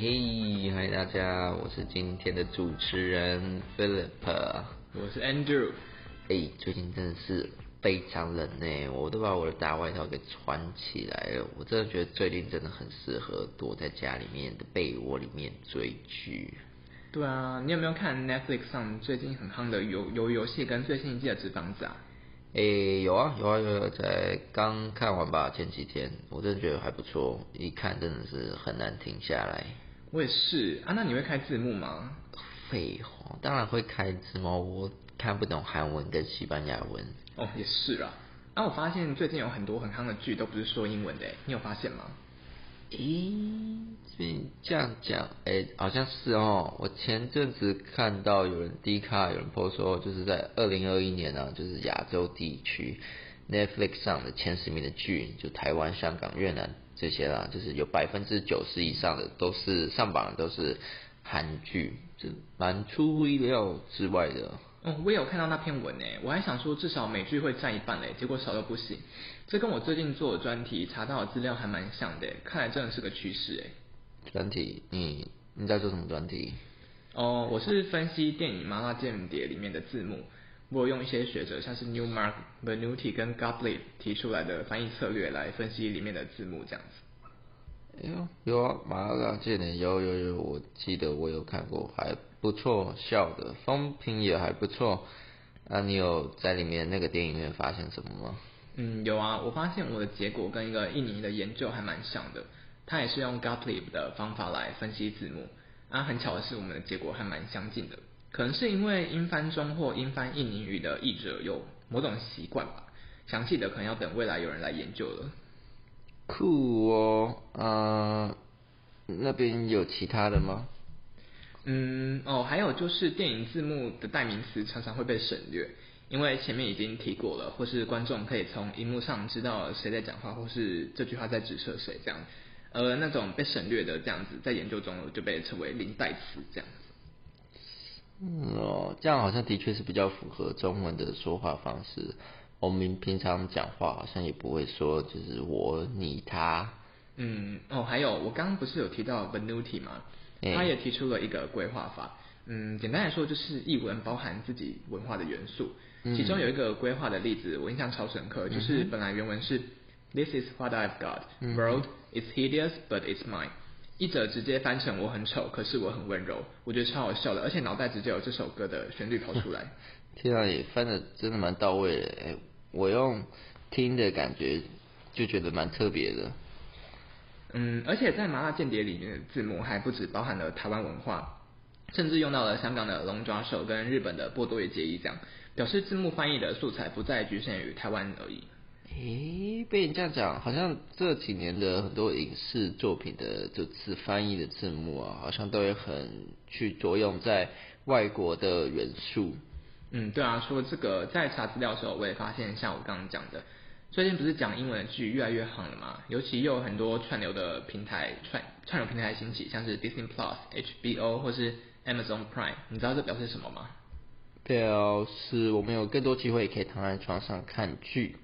嘿嗨大家，我是今天的主持人 Philip。我是 Andrew。哎，最近真的是非常冷呢，我都把我的大外套给穿起来了。我真的觉得最近真的很适合躲在家里面的被窝里面追剧。对啊，你有没有看 Netflix 上最近很夯的游游游戏跟最新一季的纸房子啊？诶，有啊有啊有啊，在刚看完吧，前几天，我真的觉得还不错，一看真的是很难停下来。我也是啊，那你会开字幕吗？废话，当然会开字幕，我看不懂韩文跟西班牙文。哦，也是啊。啊，我发现最近有很多很夯的剧都不是说英文的，你有发现吗？咦，这样讲，哎，好像是哦。我前阵子看到有人 D 卡有人 po 说，就是在二零二一年呢，就是亚洲地区 Netflix 上的前十名的剧，就台湾、香港、越南这些啦，就是有百分之九十以上的都是上榜的都是韩剧，这蛮出乎意料之外的。哦，我也有看到那篇文诶，我还想说至少美剧会占一半嘞，结果少到不行。这跟我最近做的专题查到的资料还蛮像的，看来真的是个趋势诶。专题，你你在做什么专题？哦，我是分析电影《麻辣间谍》里面的字幕，我用一些学者像是 Newmark、Benuti 跟 Gottlieb 提出来的翻译策略来分析里面的字幕，这样子。哎呦，有啊，《麻辣间谍》有有有，我记得我有看过，还不错，笑的，风评也还不错。那你有在里面那个电影院发现什么吗？嗯，有啊，我发现我的结果跟一个印尼的研究还蛮像的，他也是用 Gottlieb 的方法来分析字幕。啊，很巧的是，我们的结果还蛮相近的，可能是因为英翻中或英翻印尼语的译者有某种习惯吧。详细的可能要等未来有人来研究了。酷哦，啊，那边有其他的吗？嗯，哦，还有就是电影字幕的代名词常常会被省略，因为前面已经提过了，或是观众可以从荧幕上知道谁在讲话，或是这句话在指涉谁这样。而那种被省略的这样子，在研究中就被称为零代词这样子。嗯哦，这样好像的确是比较符合中文的说话方式。我们平常讲话好像也不会说就是我、你、他。嗯，哦，还有我刚刚不是有提到 Venuti 吗？他也提出了一个规划法。嗯，简单来说就是译文包含自己文化的元素。其中有一个规划的例子，我印象超深刻，就是本来原文是 This is what I've got. World is hideous, but it's mine. 译者直接翻成我很丑，可是我很温柔，我觉得超好笑的，而且脑袋直接有这首歌的旋律跑出来。听到也翻的真的蛮到位的，哎，我用听的感觉就觉得蛮特别的。嗯，而且在《麻辣间谍》里面的字幕还不止包含了台湾文化，甚至用到了香港的龙爪手跟日本的波多野结衣这样，表示字幕翻译的素材不再局限于台湾而已。诶，被你这样讲，好像这几年的很多影视作品的这次翻译的字幕啊，好像都会很去着用在外国的元素。嗯，对啊，说这个，在查资料的时候，我也发现，像我刚刚讲的。最近不是讲英文的剧越来越夯了嘛？尤其又有很多串流的平台串串流平台兴起，像是 Disney Plus、HBO 或是 Amazon Prime，你知道这表示什么吗？表示我们有更多机会可以躺在床上看剧。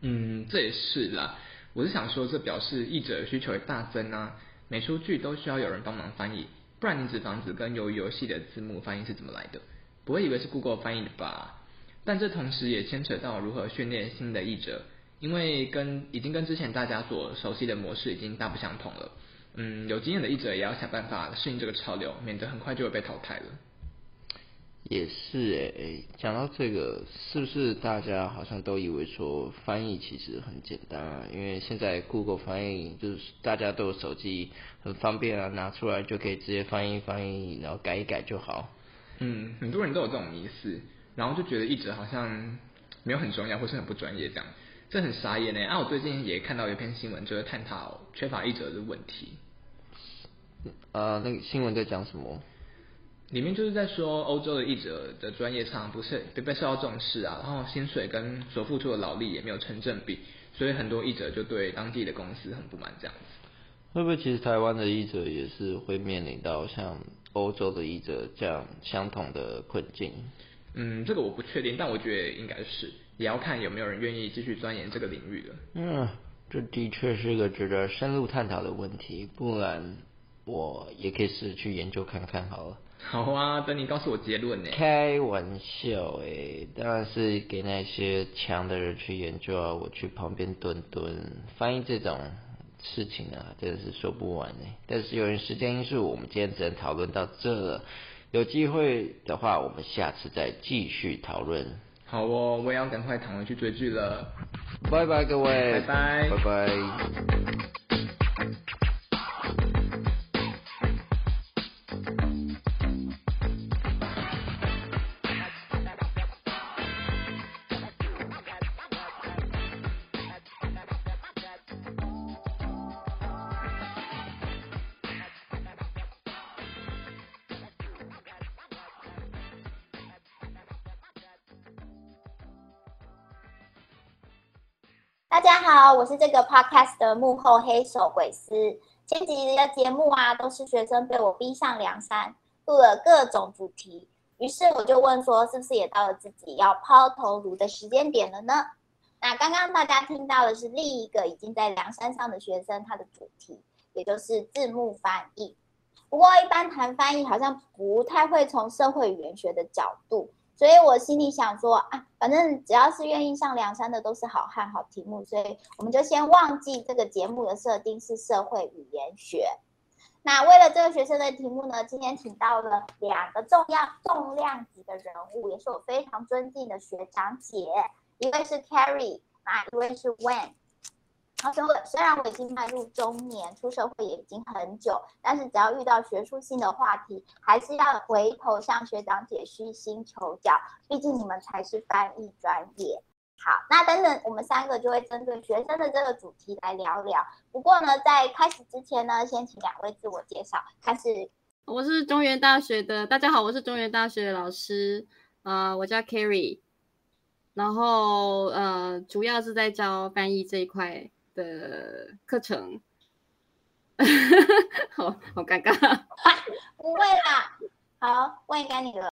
嗯，这也是啦。我是想说，这表示译者需求也大增啊，每出剧都需要有人帮忙翻译，不然你纸房子跟鱿鱼游戏的字幕翻译是怎么来的？不会以为是 Google 翻译的吧？但这同时也牵扯到如何训练新的译者，因为跟已经跟之前大家所熟悉的模式已经大不相同了。嗯，有经验的译者也要想办法适应这个潮流，免得很快就会被淘汰了。也是诶，讲到这个，是不是大家好像都以为说翻译其实很简单啊？因为现在 Google 翻译就是大家都有手机，很方便啊，拿出来就可以直接翻译翻译，然后改一改就好。嗯，很多人都有这种迷思。然后就觉得译者好像没有很重要，或是很不专业这样，这很傻眼呢。啊，我最近也看到一篇新闻，就是探讨缺乏译者的问题。啊，那个新闻在讲什么？里面就是在说欧洲的译者的专业常常不是被被受到重视啊，然后薪水跟所付出的劳力也没有成正比，所以很多译者就对当地的公司很不满这样子。会不会其实台湾的译者也是会面临到像欧洲的译者这样相同的困境？嗯，这个我不确定，但我觉得应该是，也要看有没有人愿意继续钻研这个领域的。嗯，这的确是一个值得深入探讨的问题，不然我也可以试着去研究看看好了。好啊，等你告诉我结论呢。开玩笑诶，当然是给那些强的人去研究啊，我去旁边蹲蹲。翻译这种事情啊，真的是说不完诶。但是由于时间因素，我们今天只能讨论到这了。有机会的话，我们下次再继续讨论。好哦，我也要赶快躺回去追剧了。拜拜，各位。拜拜。拜拜。我是这个 podcast 的幕后黑手鬼师。前几集的节目啊，都是学生被我逼上梁山，录了各种主题。于是我就问说，是不是也到了自己要抛头颅的时间点了呢？那刚刚大家听到的是另一个已经在梁山上的学生，他的主题也就是字幕翻译。不过一般谈翻译，好像不太会从社会语言学的角度。所以我心里想说啊，反正只要是愿意上梁山的都是好汉好题目，所以我们就先忘记这个节目的设定是社会语言学。那为了这个学生的题目呢，今天请到了两个重要重量级的人物，也是我非常尊敬的学长姐，一位是 Carrie，那一位是 Wen。他说：“虽然我已经迈入中年，出社会也已经很久，但是只要遇到学术性的话题，还是要回头向学长姐虚心求教。毕竟你们才是翻译专业。好，那等等，我们三个就会针对学生的这个主题来聊聊。不过呢，在开始之前呢，先请两位自我介绍。开始，我是中原大学的，大家好，我是中原大学的老师，呃，我叫 Carrie，然后呃，主要是在教翻译这一块。”的课程，好好尴尬，不会啦，好，问该你了。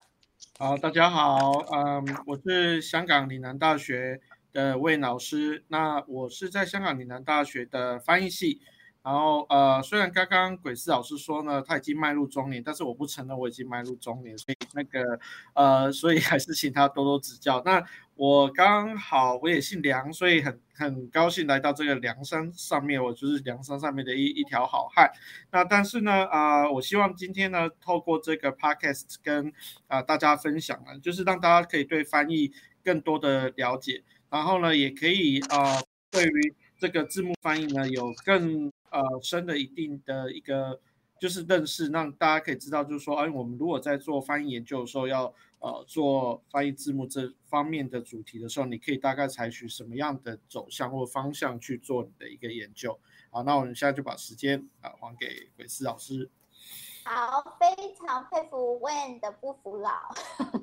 好，大家好，嗯，我是香港岭南大学的魏老师，那我是在香港岭南大学的翻译系。然后呃，虽然刚刚鬼师老师说呢，他已经迈入中年，但是我不承认我已经迈入中年，所以那个呃，所以还是请他多多指教。那我刚好我也姓梁，所以很很高兴来到这个梁山上面，我就是梁山上面的一一条好汉。那但是呢，啊，我希望今天呢，透过这个 podcast 跟啊大家分享呢，就是让大家可以对翻译更多的了解，然后呢，也可以啊，对于这个字幕翻译呢，有更呃，深的一定的一个就是认识，让大家可以知道，就是说，哎，我们如果在做翻译研究的时候，要呃做翻译字幕这方面的主题的时候，你可以大概采取什么样的走向或方向去做你的一个研究。好，那我们现在就把时间啊还给鬼斯老师。好，非常佩服 Wen 的不服老，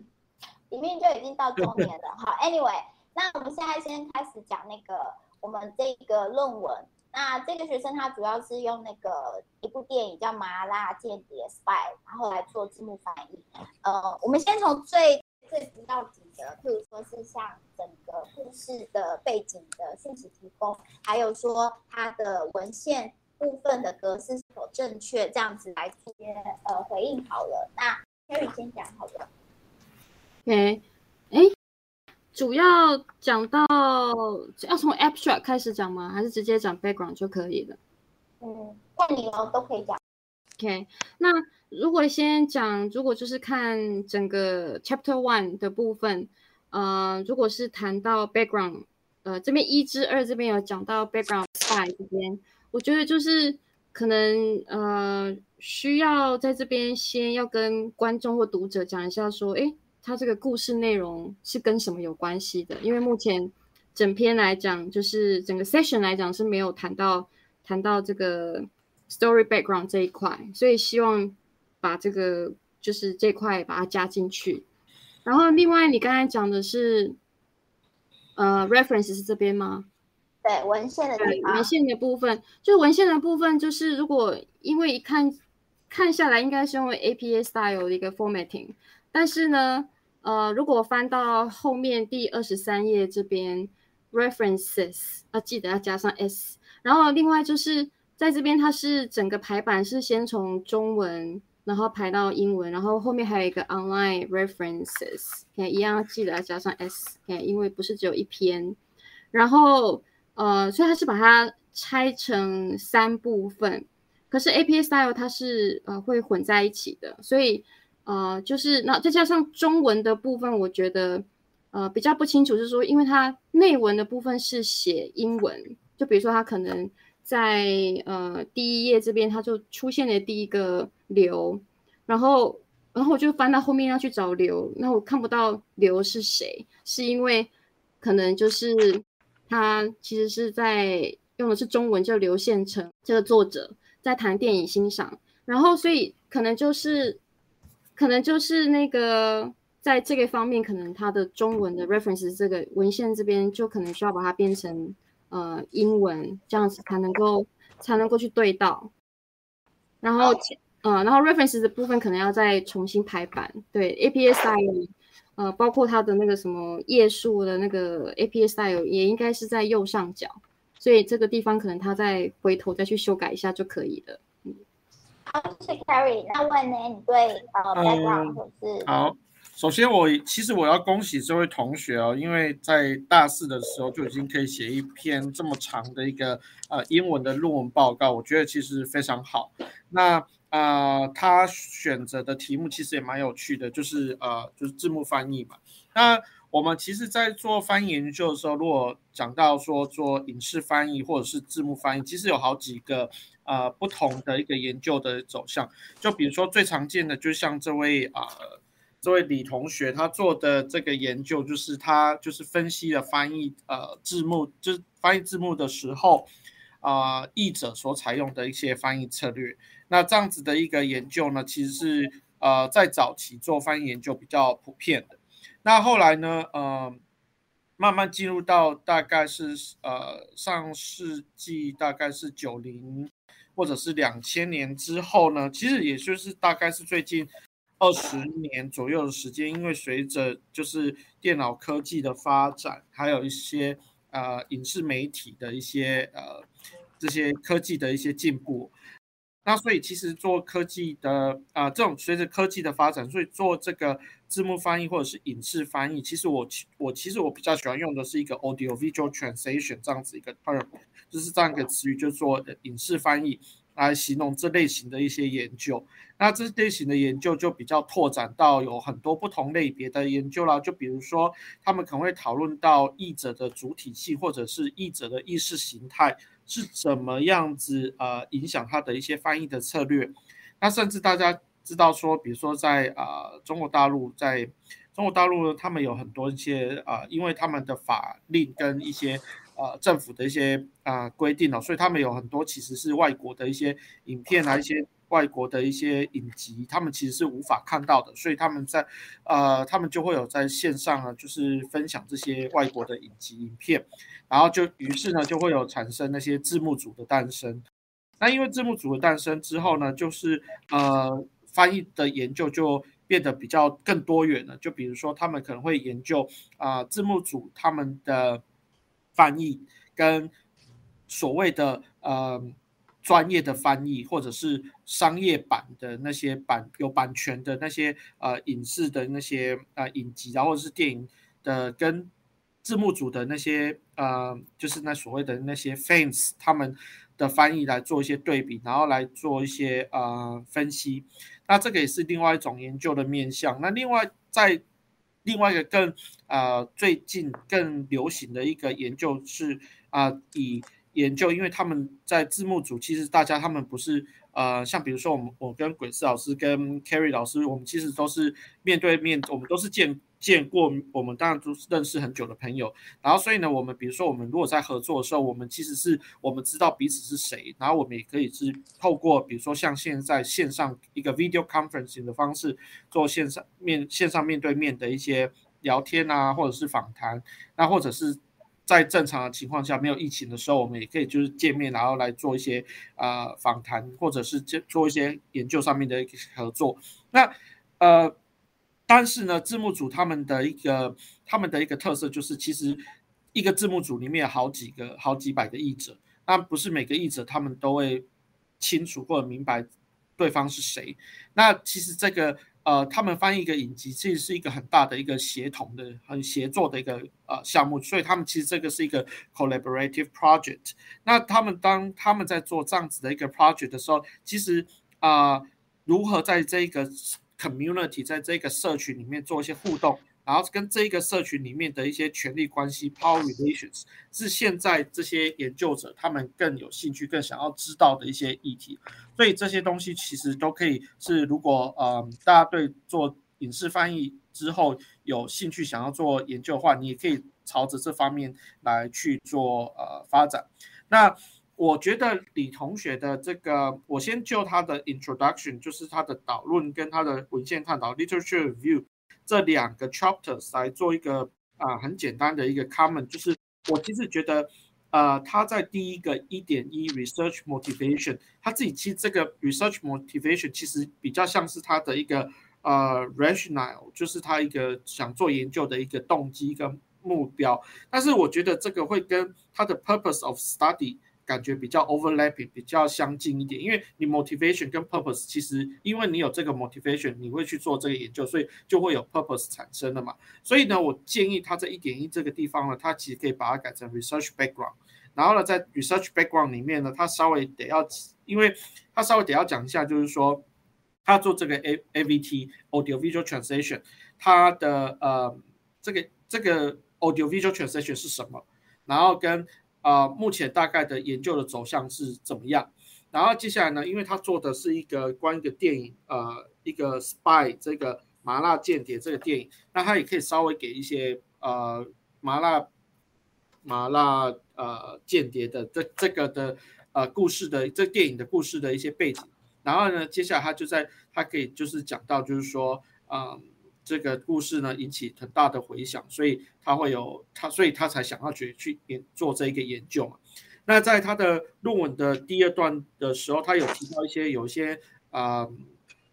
里面就已经到中年了。好，Anyway，那我们现在先开始讲那个我们这个论文。那这个学生他主要是用那个一部电影叫《麻辣间谍 Spy》，然后来做字幕翻译。呃，我们先从最最不要紧的，譬如说是像整个故事的背景的信息提供，还有说它的文献部分的格式是否正确，这样子来接呃回应好了。那 Harry 先讲好了。OK，主要讲到要从 abstract 开始讲吗？还是直接讲 background 就可以了？嗯，看你哦，都可以讲。OK，那如果先讲，如果就是看整个 chapter one 的部分，呃，如果是谈到 background，呃，这边一至二这边有讲到 background side 这边，我觉得就是可能呃需要在这边先要跟观众或读者讲一下，说，哎。它这个故事内容是跟什么有关系的？因为目前整篇来讲，就是整个 session 来讲是没有谈到谈到这个 story background 这一块，所以希望把这个就是这块把它加进去。然后另外，你刚才讲的是呃 reference 是这边吗？对，文献的地方。文献的部分，就文献的部分，就是如果因为一看看下来，应该是用 APA style 的一个 formatting。但是呢，呃，如果翻到后面第二十三页这边，references 要记得要加上 s。然后另外就是在这边它是整个排版是先从中文，然后排到英文，然后后面还有一个 online references，一样记得要加上 s，因为不是只有一篇。然后呃，所以它是把它拆成三部分，可是 APA style 它是呃会混在一起的，所以呃就是那再加上中文的部分，我觉得呃比较不清楚，是说因为它内文的部分是写英文，就比如说它可能。在呃第一页这边，它就出现了第一个刘，然后然后我就翻到后面要去找刘，那我看不到刘是谁，是因为可能就是他其实是在用的是中文，叫刘宪成这个作者在谈电影欣赏，然后所以可能就是可能就是那个在这个方面，可能它的中文的 reference 这个文献这边就可能需要把它变成。呃，英文这样子才能够才能够去对到，然后呃，然后 reference 的部分可能要再重新排版。对 style，呃，包括它的那个什么页数的那个 style 也应该是在右上角，所以这个地方可能它再回头再去修改一下就可以了。嗯，好，谢谢 Carrie。那问呢，你对呃 background 或是好。首先，我其实我要恭喜这位同学哦，因为在大四的时候就已经可以写一篇这么长的一个呃英文的论文报告，我觉得其实非常好。那呃，他选择的题目其实也蛮有趣的，就是呃就是字幕翻译嘛。那我们其实，在做翻译研究的时候，如果讲到说做影视翻译或者是字幕翻译，其实有好几个呃不同的一个研究的走向。就比如说最常见的，就像这位啊。这位李同学他做的这个研究，就是他就是分析了翻译呃字幕，就是翻译字幕的时候，啊译者所采用的一些翻译策略。那这样子的一个研究呢，其实是呃在早期做翻译研究比较普遍的。那后来呢，呃慢慢进入到大概是呃上世纪大概是九零或者是两千年之后呢，其实也就是大概是最近。二十年左右的时间，因为随着就是电脑科技的发展，还有一些呃影视媒体的一些呃这些科技的一些进步，那所以其实做科技的啊这种随着科技的发展，所以做这个字幕翻译或者是影视翻译，其实我我其实我比较喜欢用的是一个 audio visual translation 这样子一个 term，就是这样一个词语，就做影视翻译。来形容这类型的一些研究，那这类型的研究就比较拓展到有很多不同类别的研究啦。就比如说，他们可能会讨论到译者的主体性，或者是译者的意识形态是怎么样子呃影响他的一些翻译的策略。那甚至大家知道说，比如说在呃中国大陆，在中国大陆呢，他们有很多一些呃，因为他们的法令跟一些。呃，政府的一些啊规定哦，所以他们有很多其实是外国的一些影片啊，一些外国的一些影集，他们其实是无法看到的，所以他们在呃，他们就会有在线上呢，就是分享这些外国的影集影片，然后就于是呢，就会有产生那些字幕组的诞生。那因为字幕组的诞生之后呢，就是呃，翻译的研究就变得比较更多元了。就比如说，他们可能会研究啊，字幕组他们的。翻译跟所谓的呃专业的翻译，或者是商业版的那些版有版权的那些呃影视的那些呃影集，然后是电影的跟字幕组的那些呃就是那所谓的那些 fans 他们的翻译来做一些对比，然后来做一些呃分析。那这个也是另外一种研究的面向。那另外在另外一个更呃最近更流行的一个研究是啊以研究，因为他们在字幕组，其实大家他们不是呃像比如说我们我跟鬼斯老师跟 carry 老师，我们其实都是面对面，我们都是见。见过我们当然都是认识很久的朋友，然后所以呢，我们比如说我们如果在合作的时候，我们其实是我们知道彼此是谁，然后我们也可以是透过比如说像现在线上一个 video conferencing 的方式做线上面线上面对面的一些聊天啊，或者是访谈，那或者是在正常的情况下没有疫情的时候，我们也可以就是见面，然后来做一些呃访谈，或者是做做一些研究上面的一个合作，那呃。但是呢，字幕组他们的一个他们的一个特色就是，其实一个字幕组里面有好几个、好几百个译者。那不是每个译者他们都会清楚或者明白对方是谁。那其实这个呃，他们翻译一个影集，其实是一个很大的一个协同的、很协作的一个呃项目，所以他们其实这个是一个 collaborative project。那他们当他们在做这样子的一个 project 的时候，其实啊，如何在这个 community 在这个社群里面做一些互动？然后跟这一个社群里面的一些权力关系 （power relations） 是现在这些研究者他们更有兴趣、更想要知道的一些议题。所以这些东西其实都可以是，如果呃大家对做影视翻译之后有兴趣，想要做研究的话，你也可以朝着这方面来去做呃发展。那我觉得李同学的这个，我先就他的 introduction，就是他的导论跟他的文献探讨 （literature review）。这两个 chapters 来做一个啊很简单的一个 comment，就是我其实觉得，呃，他在第一个一点一 research motivation，他自己其实这个 research motivation 其实比较像是他的一个呃 rationale，就是他一个想做研究的一个动机跟目标，但是我觉得这个会跟他的 purpose of study。感觉比较 overlapping，比较相近一点，因为你 motivation 跟 purpose 其实，因为你有这个 motivation，你会去做这个研究，所以就会有 purpose 产生的嘛。所以呢，我建议他在一点一这个地方呢，他其实可以把它改成 research background。然后呢，在 research background 里面呢，他稍微得要，因为他稍微得要讲一下，就是说他做这个 A A V T audio visual translation，他的呃这个这个 audio visual translation 是什么，然后跟啊，目前大概的研究的走向是怎么样？然后接下来呢，因为他做的是一个关于一个电影，呃，一个 spy 这个麻辣间谍这个电影，那他也可以稍微给一些呃麻辣麻辣呃间谍的这这个的呃故事的这电影的故事的一些背景。然后呢，接下来他就在他可以就是讲到就是说，嗯。这个故事呢引起很大的回响，所以他会有他，所以他才想要去去做这一个研究嘛。那在他的论文的第二段的时候，他有提到一些有一些啊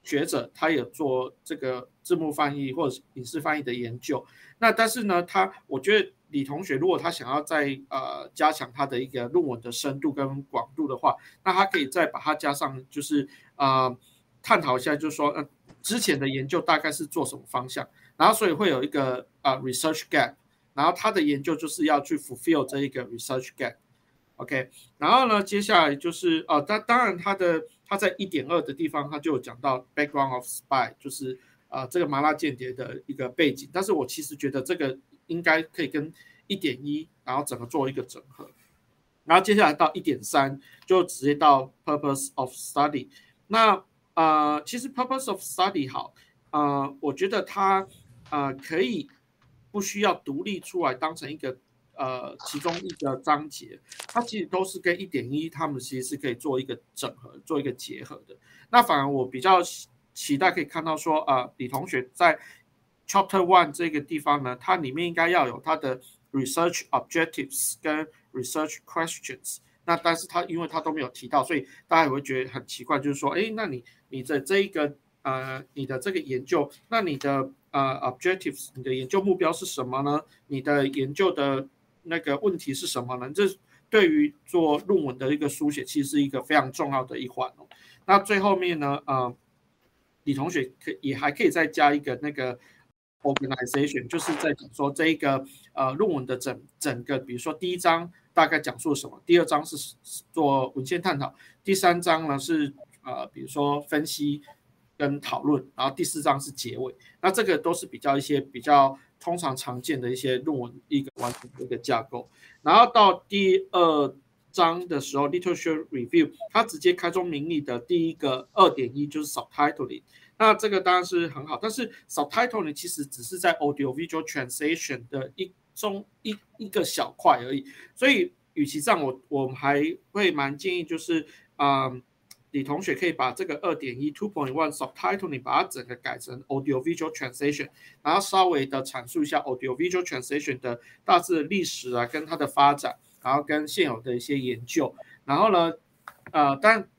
学者，他有做这个字幕翻译或者是影视翻译的研究。那但是呢，他我觉得李同学如果他想要在呃加强他的一个论文的深度跟广度的话，那他可以再把它加上，就是啊探讨一下，就是说嗯。之前的研究大概是做什么方向，然后所以会有一个啊 research gap，然后他的研究就是要去 fulfill 这一个 research gap，OK，然后呢，接下来就是哦，当当然他的他在一点二的地方他就有讲到 background of spy，就是啊这个麻辣间谍的一个背景，但是我其实觉得这个应该可以跟一点一然后整个做一个整合，然后接下来到一点三就直接到 purpose of study，那。呃，其实 purpose of study 好，呃，我觉得它呃可以不需要独立出来当成一个呃其中一个章节，它其实都是跟一点一，他们其实是可以做一个整合，做一个结合的。那反而我比较期待可以看到说，呃，李同学在 chapter one 这个地方呢，它里面应该要有它的 research objectives 跟 research questions。那但是他因为他都没有提到，所以大家也会觉得很奇怪，就是说，哎，那你你的这一个呃，你的这个研究，那你的呃 objectives，你的研究目标是什么呢？你的研究的那个问题是什么呢？这对于做论文的一个书写，其实是一个非常重要的一环哦。那最后面呢，呃，李同学可也还可以再加一个那个 organization，就是在讲说这一个呃论文的整整个，比如说第一章。大概讲述什么？第二章是做文献探讨，第三章呢是呃，比如说分析跟讨论，然后第四章是结尾。那这个都是比较一些比较通常常见的一些论文一个完整的一个架构。然后到第二章的时候，literature review，它直接开宗明义的第一个二点一就是 subtitling。那这个当然是很好，但是 subtitling 其实只是在 audio visual translation 的一。中一一个小块而已，所以与其这样，我我们还会蛮建议，就是啊，李同学可以把这个二点一 two point one subtitle 你把它整个改成 audio visual translation，然后稍微的阐述一下 audio visual translation 的大致的历史啊，跟它的发展，然后跟现有的一些研究，然后呢，呃，但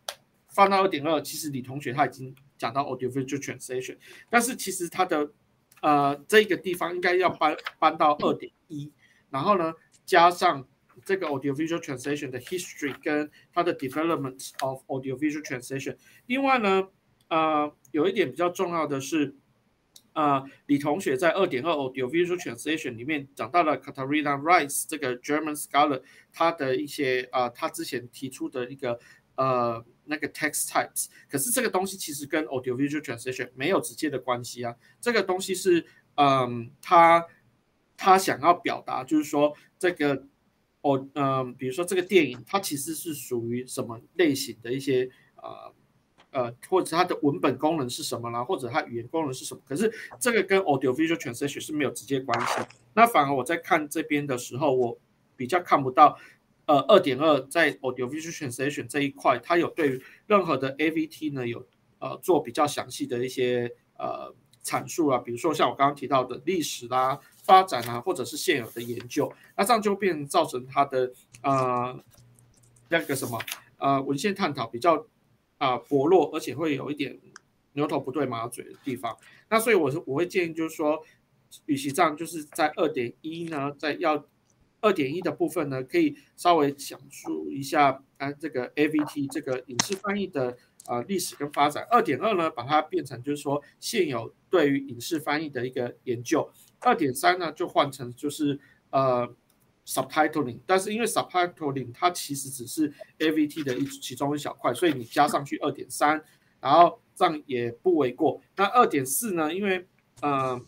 放到二点二，其实李同学他已经讲到 audio visual translation，但是其实他的呃，这个地方应该要搬搬到二点一，然后呢，加上这个 audiovisual translation 的 history 跟它的 development of audiovisual translation。另外呢，呃，有一点比较重要的是，呃，李同学在二点二 audiovisual translation 里面讲到了 Katarina Rice 这个 German scholar，他的一些呃，他之前提出的一个呃那个 text types，可是这个东西其实跟 audiovisual translation 没有直接的关系啊，这个东西是嗯，他他想要表达就是说这个。哦，嗯，比如说这个电影，它其实是属于什么类型的一些呃呃，或者它的文本功能是什么啦，或者它语言功能是什么？可是这个跟 audio visual translation 是没有直接关系。那反而我在看这边的时候，我比较看不到呃二点二在 audio visual translation 这一块，它有对任何的 AVT 呢有呃做比较详细的一些呃阐述啊，比如说像我刚刚提到的历史啦。发展啊，或者是现有的研究，那这样就变造成它的呃那个什么呃文献探讨比较啊薄弱，而且会有一点牛头不对马嘴的地方。那所以我是我会建议就是说，与其这样，就是在二点一呢，在要二点一的部分呢，可以稍微讲述一下啊这个 AVT 这个影视翻译的呃历史跟发展。二点二呢，把它变成就是说现有对于影视翻译的一个研究。二点三呢，就换成就是呃 subtitling，但是因为 subtitling 它其实只是 AVT 的一其中一小块，所以你加上去二点三，然后这样也不为过。那二点四呢，因为呃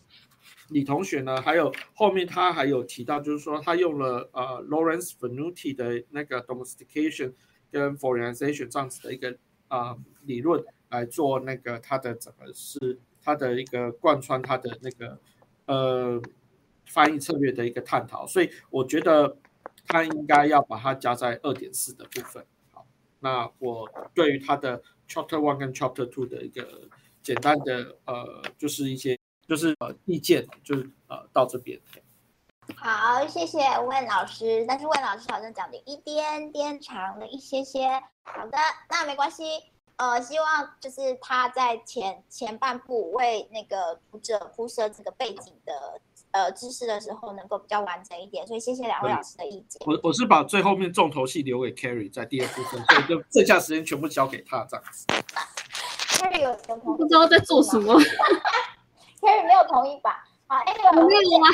李同学呢，还有后面他还有提到，就是说他用了呃 Lawrence Venuti 的那个 domestication 跟 foreignization 这样子的一个啊理论来做那个他的整个是他的一个贯穿他的那个。呃，翻译策略的一个探讨，所以我觉得他应该要把它加在二点四的部分。好，那我对于他的 Chapter One 跟 Chapter Two 的一个简单的呃，就是一些就是呃意见，就是呃到这边。好，谢谢问老师，但是问老师好像讲的一点点长了一些些。好的，那没关系。呃，希望就是他在前前半部为那个读者铺设这个背景的呃知识的时候，能够比较完整一点。所以谢谢两位老师的意见。我我是把最后面重头戏留给 Carrie 在第二部分，所以就剩下时间全部交给他这样子。Carrie 有同不知道在做什么。Carrie 没有同意吧？好，Anyway，没有啊。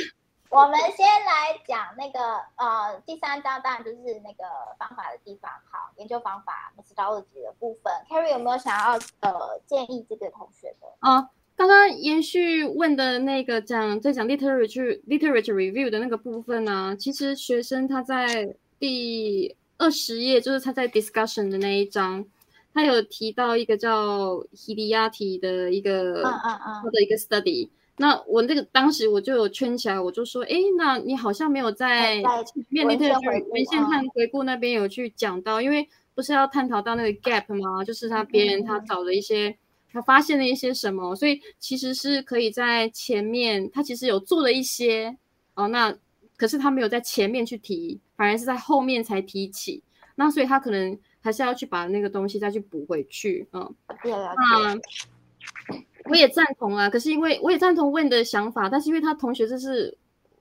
我们先来讲那个呃，第三章当然就是那个方法的地方。好，研究方法 methodology 的部分，Carrie 有没有想要呃建议这个同学的？啊，刚刚延续问的那个讲在讲 literature literature review 的那个部分呢，其实学生他在第二十页，就是他在 discussion 的那一章，他有提到一个叫 Hidiati 的一个他的一个 study。那我那个当时我就有圈起来，我就说，哎，那你好像没有在面对的文献看回顾那边有去讲到，因为不是要探讨到那个 gap 吗？就是他别人他找了一些，他发现了一些什么，所以其实是可以在前面，他其实有做了一些。哦，那可是他没有在前面去提，反而是在后面才提起，那所以他可能还是要去把那个东西再去补回去，嗯，那。我也赞同啊，可是因为我也赞同问的想法，但是因为他同学就是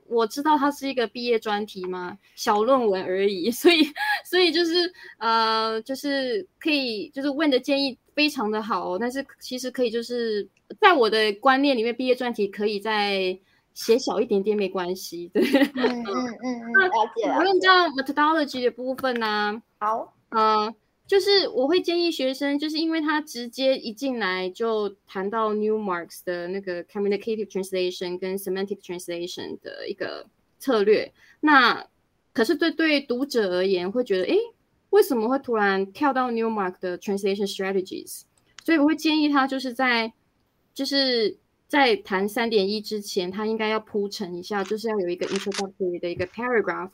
我知道他是一个毕业专题嘛，小论文而已，所以所以就是呃就是可以就是问的建议非常的好，但是其实可以就是在我的观念里面，毕业专题可以再写小一点点没关系，对，嗯嗯嗯嗯，了解了。论到 methodology 的部分呢，好，嗯。就是我会建议学生，就是因为他直接一进来就谈到 Newmarks 的那个 communicative translation 跟 semantic translation 的一个策略。那可是对对读者而言，会觉得，诶，为什么会突然跳到 Newmark 的 translation strategies？所以我会建议他，就是在就是在谈三点一之前，他应该要铺陈一下，就是要有一个 introductory 的一个 paragraph，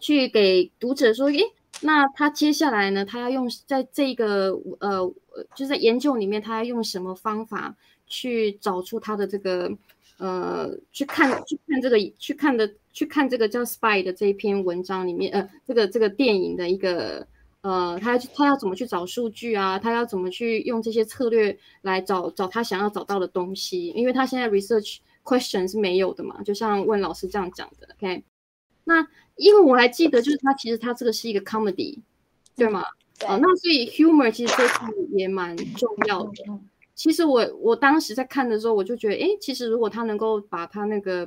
去给读者说，诶。那他接下来呢？他要用在这个呃，就在研究里面，他要用什么方法去找出他的这个呃，去看去看这个去看的去看这个叫《Spy》的这一篇文章里面，呃，这个这个电影的一个呃，他他要怎么去找数据啊？他要怎么去用这些策略来找找他想要找到的东西？因为他现在 research question 是没有的嘛，就像问老师这样讲的，OK。那因为我还记得，就是他其实他这个是一个 comedy，对吗？对啊，那所以 humor 其实这块也蛮重要的。嗯其实我我当时在看的时候，我就觉得，诶，其实如果他能够把他那个，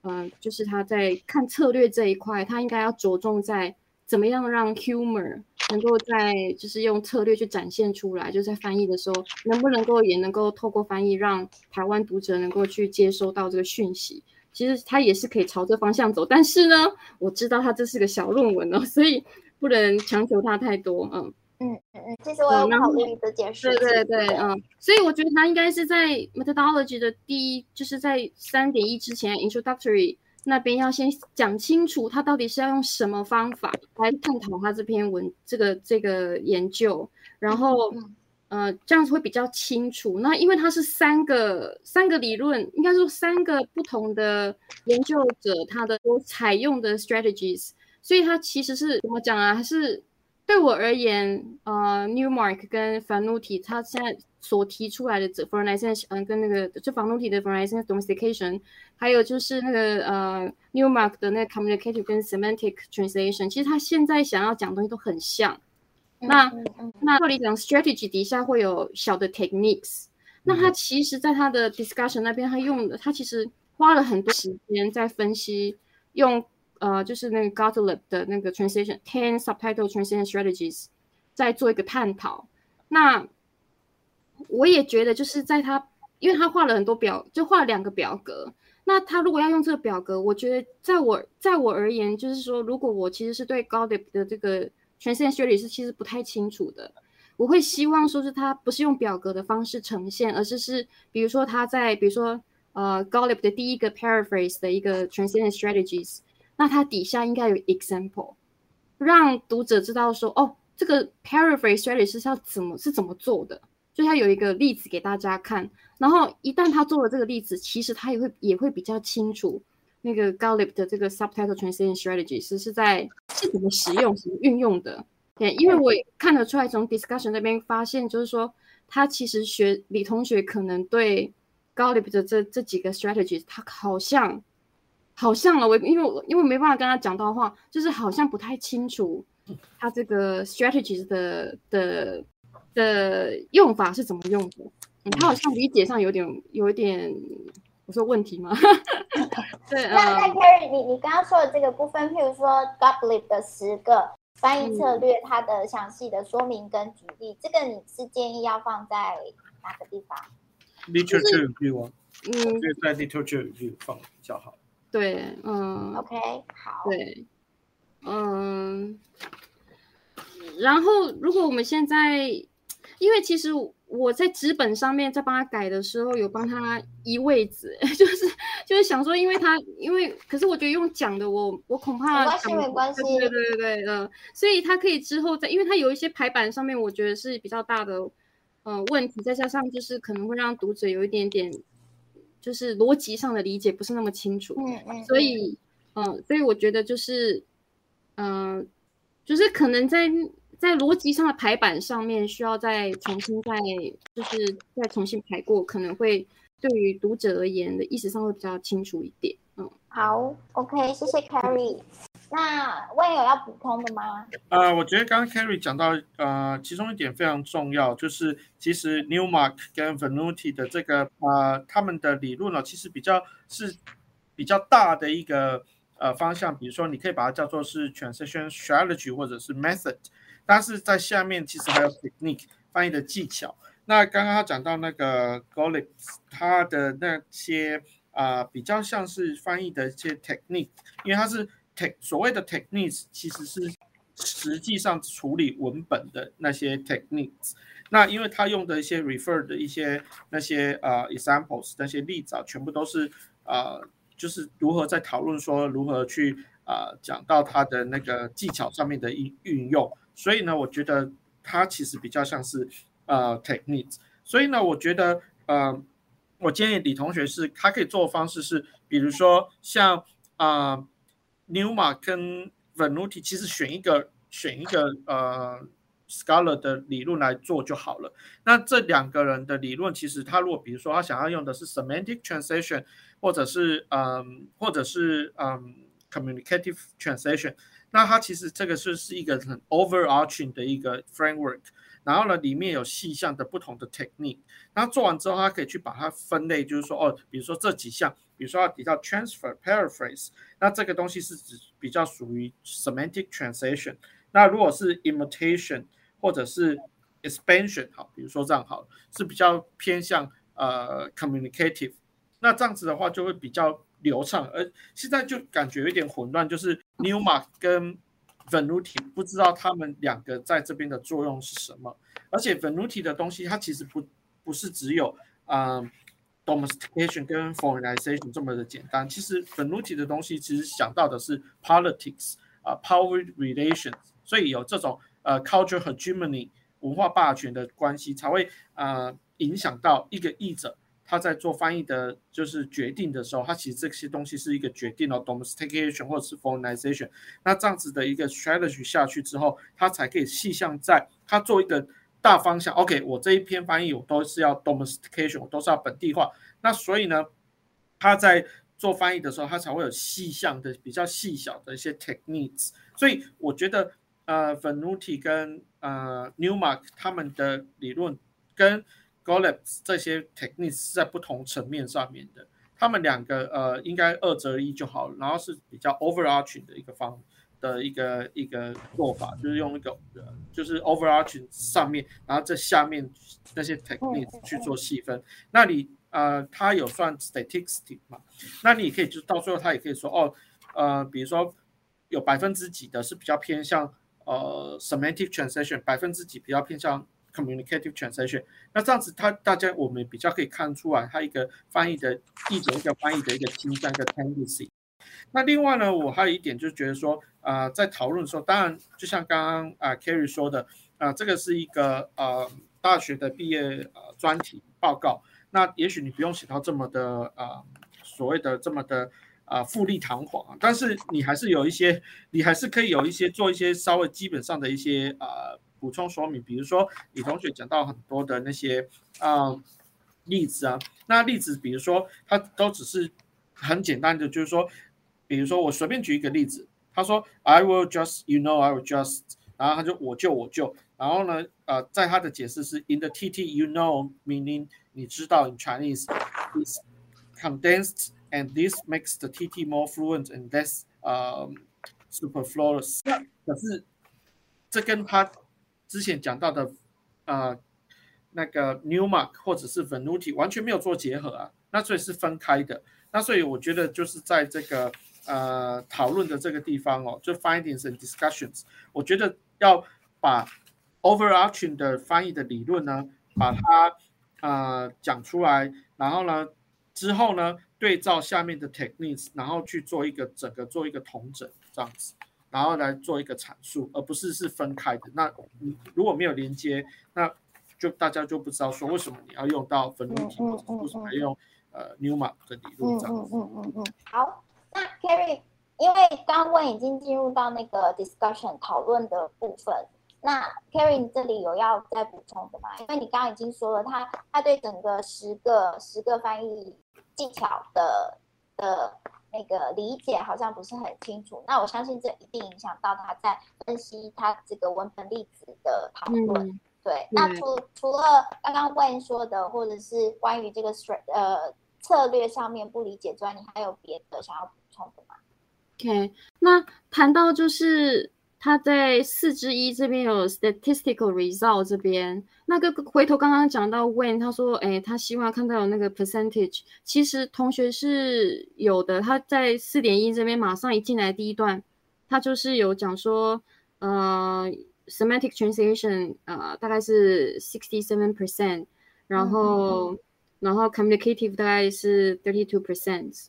呃，就是他在看策略这一块，他应该要着重在怎么样让 humor 能够在就是用策略去展现出来，就在翻译的时候，能不能够也能够透过翻译让台湾读者能够去接收到这个讯息。其实他也是可以朝这方向走，但是呢，我知道他这是个小论文哦，所以不能强求他太多，嗯。嗯嗯嗯，其实我有考虑这件事对。对对，嗯，所以我觉得它应该是在 methodology 的第一，就是在三点一之前 introductory 那边要先讲清楚，他到底是要用什么方法来探讨他这篇文这个这个研究，然后嗯呃这样子会比较清楚。那因为它是三个三个理论，应该说三个不同的研究者他的所采用的 strategies，所以它其实是怎么讲啊？还是对我而言，呃，Newmark 跟 Fanuti 他现在所提出来的这 foreignization，嗯、跟那个就 Fanuti 的 foreignization domestication，还有就是那个呃 Newmark 的那个 communicative 跟 semantic translation，其实他现在想要讲的东西都很像。那那照理讲，strategy 底下会有小的 techniques。那他其实，在他的 discussion 那边，他用的，他其实花了很多时间在分析，用呃，就是那个 Gottlieb 的那个 translation ten subtitle translation strategies，在做一个探讨。那我也觉得，就是在他，因为他画了很多表，就画了两个表格。那他如果要用这个表格，我觉得在我在我而言，就是说，如果我其实是对 Gottlieb 的这个 translation strategy 是其实不太清楚的，我会希望说是他不是用表格的方式呈现，而是是比如说他在比如说呃 Gottlieb 的第一个 paraphrase 的一个 transcendent strategies，那它底下应该有 example，让读者知道说哦，这个 paraphrase strategy 是要怎么是怎么做的，就他有一个例子给大家看。然后一旦他做了这个例子，其实他也会也会比较清楚那个 Gottlieb 的这个 subtitle translation strategy 是是在是怎么使用、怎么运用的。对，因为我也看得出来，从 discussion 那边发现，就是说他其实学李同学可能对 Gottlieb 的这这几个 strategies，他好像好像了。我因为我因为没办法跟他讲到话，就是好像不太清楚他这个 strategies 的的的用法是怎么用的。嗯，他好像理解上有点有一点，我说问题吗？对，那那呃，Carrie，你你刚刚说的这个部分，譬如说 Gottlieb 的十个翻译策嗯略，它的详细的说明跟举例，这个你是建议要放在哪个地方？literature review 啊，嗯，就在 literature review 放比较好。对，嗯，OK，好，对，嗯，然后如果我们现在，因为其实我在纸本上面在帮他改的时候，有帮他移位置，就是就是想说，因为他因为，可是我觉得用讲的我我恐怕没关系没关系对对对对，呃，所以他可以之后再，因为他有一些排版上面，我觉得是比较大的呃问题，再加上就是可能会让读者有一点点就是逻辑上的理解不是那么清楚，嗯嗯，所以，嗯、所以我觉得就是，嗯、就是可能在在逻辑上的排版上面需要再重新再就是再重新排过，可能会对于读者而言的意识上会比较清楚一点。嗯，好，OK，谢谢 Carrie。那问有要补充的吗？呃，我觉得刚刚 Carrie 讲到，呃，其中一点非常重要，就是其实 Newmark 跟 Venuti 的这个呃他们的理论呢，其实比较是比较大的一个呃方向，比如说你可以把它叫做是 translation strategy 或者是 method，但是在下面其实还有 technique 翻译的技巧。那刚刚他讲到那个 g o l i b 他的那些啊、比较像是翻译的一些 technique，因为它是 tech 所谓的 techniques 其实是实际上处理文本的那些 techniques。那因为他用的一些 refer 的一些那些呃 examples 那些例子啊，全部都是呃就是如何在讨论说如何去呃讲到它的那个技巧上面的运运用。所以呢，我觉得它其实比较像是呃 techniques。所以呢，我觉得呃，我建议李同学是他可以做的方式是，比如说像啊、，Newma 跟 Venuti，其实选一个选一个呃 Scholar 的理论来做就好了。那这两个人的理论，其实他如果比如说他想要用的是 semantic translation，或者是嗯，或者是嗯 communicative translation。那它其实这个是是一个很 overarching 的一个 framework，然后呢，里面有细项的不同的 technique。那做完之后，它可以去把它分类，就是说哦，比如说这几项，比如说要提到 transfer、paraphrase，那这个东西是指比较属于 semantic translation。那如果是 imitation 或者是 expansion，好，比如说这样好，是比较偏向呃 communicative。那这样子的话就会比较流畅，而现在就感觉有点混乱，就是 Newmark 跟 Venuti 不知道他们两个在这边的作用是什么。而且 Venuti 的东西它其实不不是只有啊 domestication 跟 foreignization 这么的简单，其实 Venuti 的东西其实想到的是 politics 啊 power relations，所以有这种呃 culture hegemony 文化霸权的关系才会啊影响到一个译者。他在做翻译的，就是决定的时候，他其实这些东西是一个决定哦，domestication 或者是 foreignization。那这样子的一个 strategy 下去之后，他才可以细项在他做一个大方向。OK，我这一篇翻译我都是要 domestication，我都是要本地化。那所以呢，他在做翻译的时候，他才会有细项的比较细小的一些 techniques。所以我觉得，呃，Venuti 跟呃 Newmark 他们的理论跟这些 techniques 是在不同层面上面的，他们两个呃应该二择一就好了，然后是比较 overarching 的一个方的一个一个做法，就是用一个就是 overarching 上面，然后在下面那些 techniques 去做细分。那你呃，它有算 statistics 嘛？那你也可以就到最后，他也可以说哦，呃，比如说有百分之几的是比较偏向呃 semantic translation，百分之几比较偏向。Communicative translation，那这样子，他大家我们比较可以看出来，它一个翻译的译者一个翻译的一个倾向一个 tendency。那另外呢，我还有一点就是觉得说，啊，在讨论的时候，当然就像刚刚啊 Carrie 说的，啊，这个是一个呃大学的毕业呃专题报告，那也许你不用写到这么的啊所谓的这么的啊富丽堂皇，但是你还是有一些，你还是可以有一些做一些稍微基本上的一些啊。补充说明，比如说李同学讲到很多的那些啊例子啊，那例子比如说他都只是很简单的，就是说，比如说我随便举一个例子，他说 I will just you know I will just，然后他就我就我就，然后呢呃在他的解释是 in the TT you know meaning 你知道 in Chinese is condensed and this makes the TT more fluent and less um superfluous。可是这跟他之前讲到的，呃，那个 Newmark 或者是 Venuti 完全没有做结合啊，那所以是分开的。那所以我觉得就是在这个呃讨论的这个地方哦，就 findings and discussions，我觉得要把 overarching 的翻译的理论呢，把它呃讲出来，然后呢之后呢对照下面的 techniques，然后去做一个整个做一个统整这样子。然后来做一个阐述，而不是是分开的。那你如果没有连接，那就大家就不知道说为什么你要用到分论题，为什么要用呃 Newman 的理论这样子。嗯嗯嗯嗯。好，那 Carrie，因为刚问已经进入到那个 discussion 讨论的部分，那 Carrie 你这里有要再补充的吗？因为你刚刚已经说了，他他对整个十个十个翻译技巧的的。那个理解好像不是很清楚，那我相信这一定影响到他在分析他这个文本例子的讨论。对，那除除了刚刚问说的，或者是关于这个呃策略上面不理解之外，你还有别的想要补充的吗？OK，那谈到就是。他在四之一这边有 statistical result 这边，那个回头刚刚讲到 when，他说，哎，他希望看到有那个 percentage，其实同学是有的。他在四点一这边马上一进来第一段，他就是有讲说，呃，semantic translation，呃，大概是 sixty seven percent，然后，然后 communicative 大概是 thirty two percent。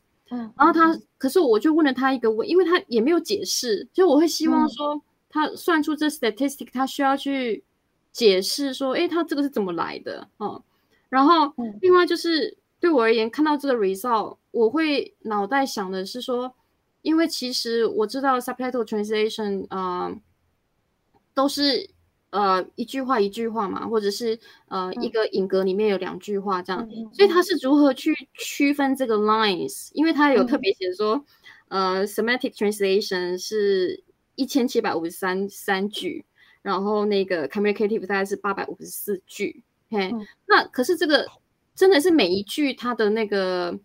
然后他，可是我就问了他一个问，因为他也没有解释，就我会希望说他算出这 statistic，他需要去解释说，哎，他这个是怎么来的嗯。然后另外就是对我而言，看到这个 result，我会脑袋想的是说，因为其实我知道 subtitle translation，呃，都是。呃，一句话一句话嘛，或者是呃一个影格里面有两句话这样，所以他是如何去区分这个 lines？因为他有特别写说，呃，semantic translation 是一千七百五十三三句，然后那个 communicative 大概是八百五十四句。嘿，那可是这个真的是每一句它的那个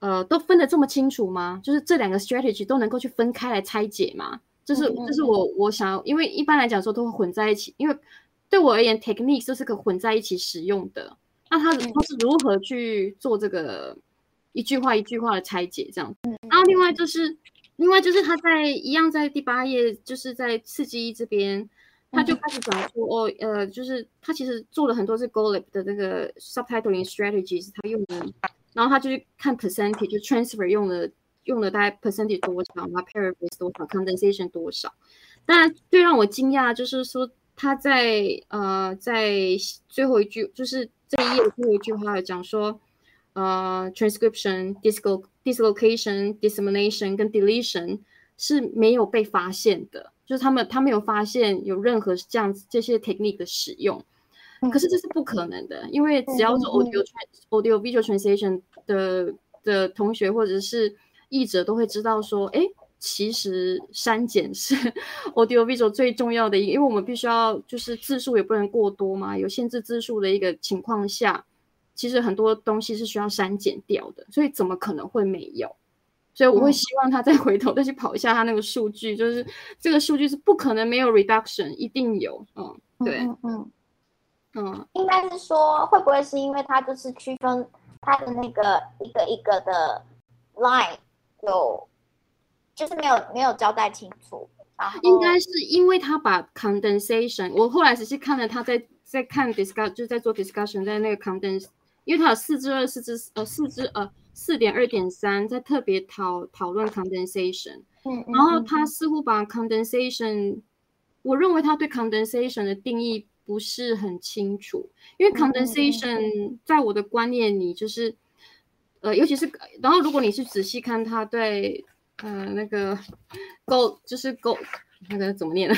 呃都分得这么清楚吗？就是这两个 strategy 都能够去分开来拆解吗？这是就是我我想要，因为一般来讲说都会混在一起，因为对我而言，technique 就是可混在一起使用的。那他他是如何去做这个？一句话一句话的拆解，这样。然后另外就是，另外就是他在一样在第八页，就是在刺激这边，他就开始讲说，哦，呃，就是他其实做了很多是 Golib 的那个 subtitling strategies，他用的，然后他就去看 percentage，就 transfer 用了用了大概 percentage 多少，然后 paraphrase 多少，condensation 多少。但最让我惊讶就是说，他在呃在最后一句，就是这一页的最后一句话讲说。呃，transcription、dislo dislocation、dissemination 跟 deletion 是没有被发现的，就是他们他没有发现有任何这样子这些 technique 的使用。可是这是不可能的，因为只要是 audio audio visual translation 的的同学或者是译者都会知道说，哎，其实删减是 audio visual 最重要的一个，因为我们必须要就是字数也不能过多嘛，有限制字数的一个情况下。其实很多东西是需要删减掉的，所以怎么可能会没有？所以我会希望他再回头再去跑一下他那个数据，就是这个数据是不可能没有 reduction，一定有。嗯，对，嗯嗯，应该是说会不会是因为他就是区分他的那个一个一个的 line 有，就是没有没有交代清楚。应该是因为他把 condensation，我后来仔细看了他在在看 discuss，就是在做 discussion，在那个 condens。因为他有四至二、四至呃四至呃四点二点三，在特别讨讨论 condensation，嗯，然后他似乎把 condensation，我认为他对 condensation 的定义不是很清楚，因为 condensation 在我的观念里就是，呃，尤其是然后如果你是仔细看他对呃那个 go 就是 go。那个怎么念？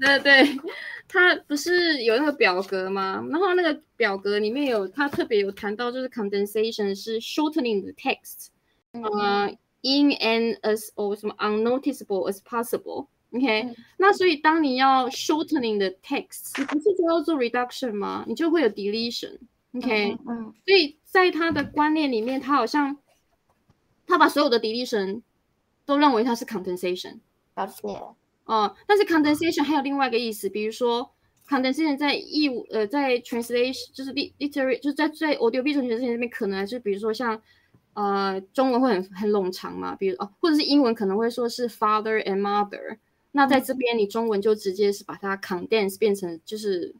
对对，他不是有那个表格吗？然后那个表格里面有他特别有谈到，就是 condensation 是 shortening the text，呃，in and as or 什么 unnoticeable as possible。OK，那所以当你要 shortening the text，你不是就要做 reduction 吗？你就会有 deletion。OK，嗯，所以在他的观念里面，他好像他把所有的 deletion 都认为它是 condensation。了解哦，但是 condensation 还有另外一个意思，比如说 condensation 在义务呃在 translation 就是 literary 就是在在 audio visual translation 这边可能是比如说像呃中文会很很冗长嘛，比如哦或者是英文可能会说是 father and mother，那在这边你中文就直接是把它 condense 变成就是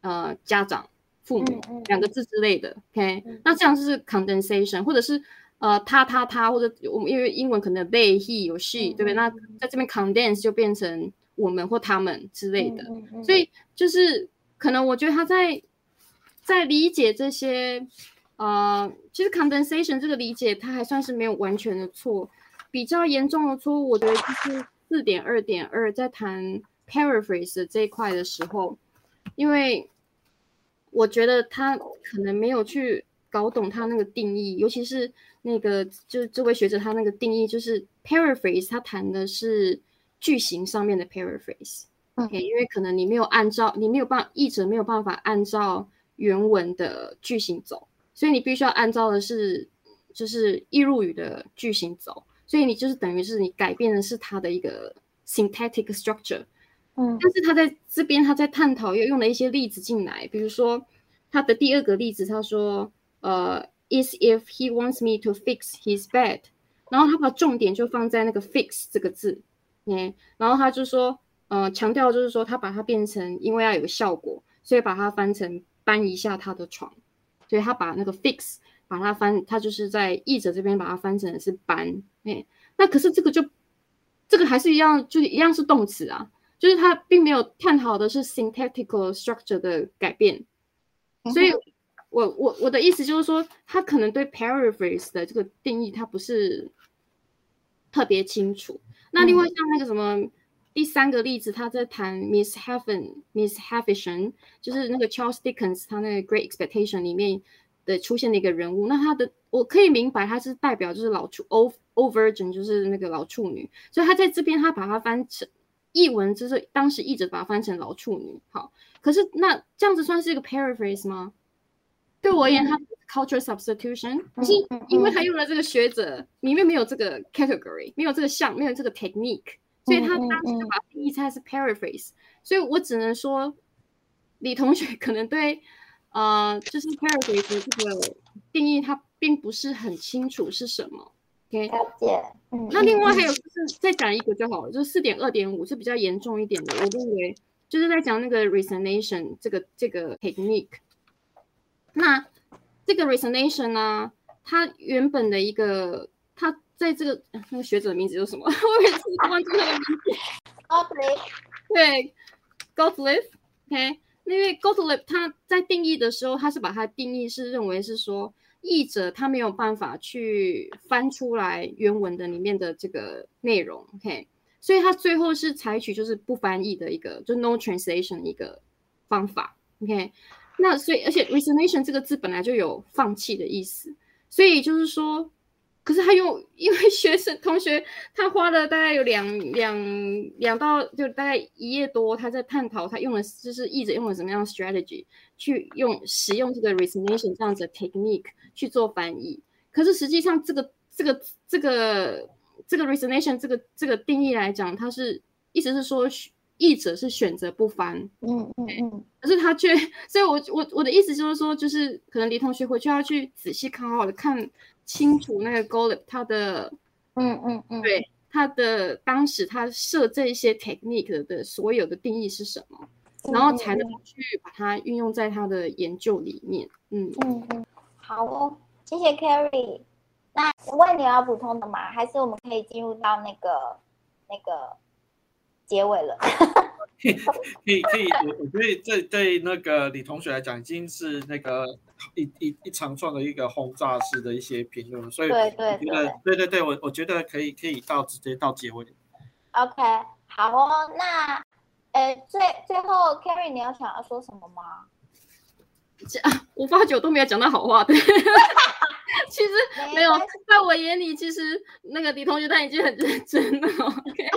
呃家长父母两个字之类的，OK，那这样就是 condensation 或者是。呃，他他他，或者我们因为英文可能 they he 有 she，对不对？那在这边 condense 就变成我们或他们之类的，所以就是可能我觉得他在在理解这些，呃，其实 condensation 这个理解他还算是没有完全的错，比较严重的错误，我觉得就是四点二点二在谈 paraphrase 这一块的时候，因为我觉得他可能没有去搞懂他那个定义，尤其是。那个就是这位学者他那个定义就是 paraphrase，他谈的是句型上面的 paraphrase，OK，因为可能你没有按照你没有办译者没有办法按照原文的句型走，所以你必须要按照的是就是易入语的句型走，所以你就是等于是你改变的是它的一个 syntactic structure，嗯，但是他在这边他在探讨又用了一些例子进来，比如说他的第二个例子，他说呃。Is if he wants me to fix his bed，然后他把重点就放在那个 fix 这个字，嗯，然后他就说，呃，强调就是说他把它变成，因为要有效果，所以把它翻成搬一下他的床，所以他把那个 fix 把它翻，他就是在译者这边把它翻成是搬，哎，那可是这个就这个还是一样，就一样是动词啊，就是他并没有探讨的是 syntactical structure 的改变，所以。我我我的意思就是说，他可能对 paraphrase 的这个定义，他不是特别清楚。那另外像那个什么第三个例子，他在谈 Miss Heaven，Miss Havisham，就是那个 Charles Dickens 他那个 Great Expectation 里面的出现的一个人物。那他的我可以明白他是代表就是老处 old old virgin，就是那个老处女，所以他在这边他把它翻成译文，就是当时译者把它翻成老处女。好，可是那这样子算是一个 paraphrase 吗？对我而言，它 culture substitution，可是因为他用了这个学者，里面没有这个 category，没有这个项，没有这个 technique，所以他当时把定义它是 paraphrase，所以我只能说李同学可能对呃，就是 paraphrase 的这个定义，他并不是很清楚是什么。OK，了解。嗯，那另外还有就是再讲一个就好了，就是四点二点五是比较严重一点的，我认为就是在讲那个 resignation 这个这个 technique。那这个 resignation 呢，它原本的一个，它在这个那个学者的名字叫什么？我每次忘记他的名字。Gottlieb。对，Gottlieb，OK，因为 Gottlieb 他在定义的时候，他是把它定义是认为是说，译者他没有办法去翻出来原文的里面的这个内容，OK，所以他最后是采取就是不翻译的一个，就 no translation 一个方法，OK。那所以，而且 resignation 这个字本来就有放弃的意思，所以就是说，可是他用，因为学生同学他花了大概有两两两到就大概一页多，他在探讨他用了就是译者用了什么样的 strategy 去用使用这个 resignation 这样子的 technique 去做翻译，可是实际上这个这个这个这个 resignation 这个这个定义来讲，它是意思是说。译者是选择不翻，嗯嗯嗯，可是他却，所以我我我的意思就是说，就是可能李同学回去要去仔细看，好好的看清楚那个 Golub 他的，嗯嗯嗯，对他的当时他设这一些 technique 的所有的定义是什么，然后才能去把它运用在他的研究里面。嗯。嗯嗯，好哦，谢谢 Carrie。那问你要补充的吗？还是我们可以进入到那个那个？结尾了，可以可以，我我觉得这对那个李同学来讲，已经是那个一一一长串的一个轰炸式的一些评论，所以对对对对对对，我我觉得可以可以到直接到结尾。OK，好哦，那呃最最后 Carrie 你有想要说什么吗？我发觉我都没有讲到好话，对。其实没有，在我眼里，其实那个李同学他已经很认真了。OK，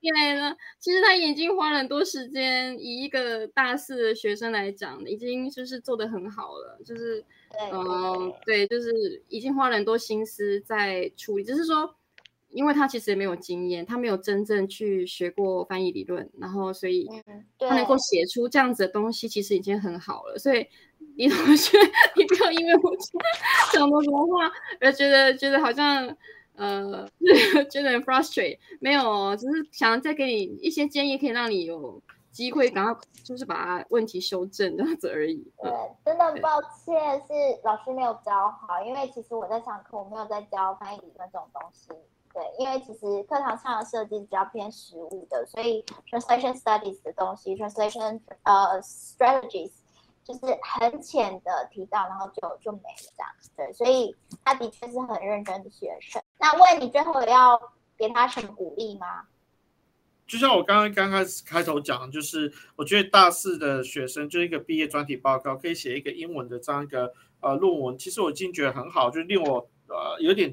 因为呢，其实他已经花了很多时间，以一个大四的学生来讲，已经就是做的很好了。就是，嗯，对，就是已经花了很多心思在处理。只是说，因为他其实也没有经验，他没有真正去学过翻译理论，然后所以他能够写出这样子的东西，其实已经很好了。所以。李同学，你不要因为我讲的什么话而觉得觉得好像呃 觉得很 frustrate，没有，只是想再给你一些建议，可以让你有机会赶快就是把问题修正这样子而已。对，真的很抱歉是老师没有教好，因为其实我在上课，我没有在教翻译理论这种东西。对，因为其实课堂上的设计比较偏实务的，所以 translation studies 的东西，translation 呃 strategies。就是很浅的提到，然后就就没了这样子，对，所以他的确是很认真的学生。那问你最后要给他什么鼓励吗？就像我刚刚刚开始开头讲，就是我觉得大四的学生就一个毕业专题报告，可以写一个英文的这样一个呃论文，其实我已经觉得很好，就令我呃有点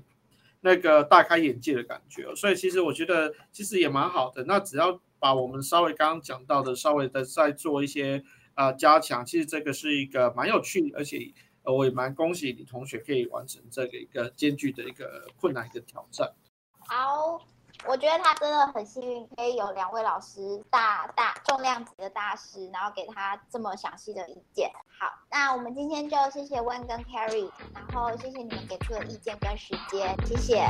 那个大开眼界的感觉。所以其实我觉得其实也蛮好的。那只要把我们稍微刚刚讲到的稍微的再做一些。啊，加强，其实这个是一个蛮有趣，而且，我也蛮恭喜你同学可以完成这个一个艰巨的一个困难的挑战。好，我觉得他真的很幸运，可以有两位老师大大重量级的大师，然后给他这么详细的意见。好，那我们今天就谢谢温跟 Carrie，然后谢谢你们给出的意见跟时间，谢谢。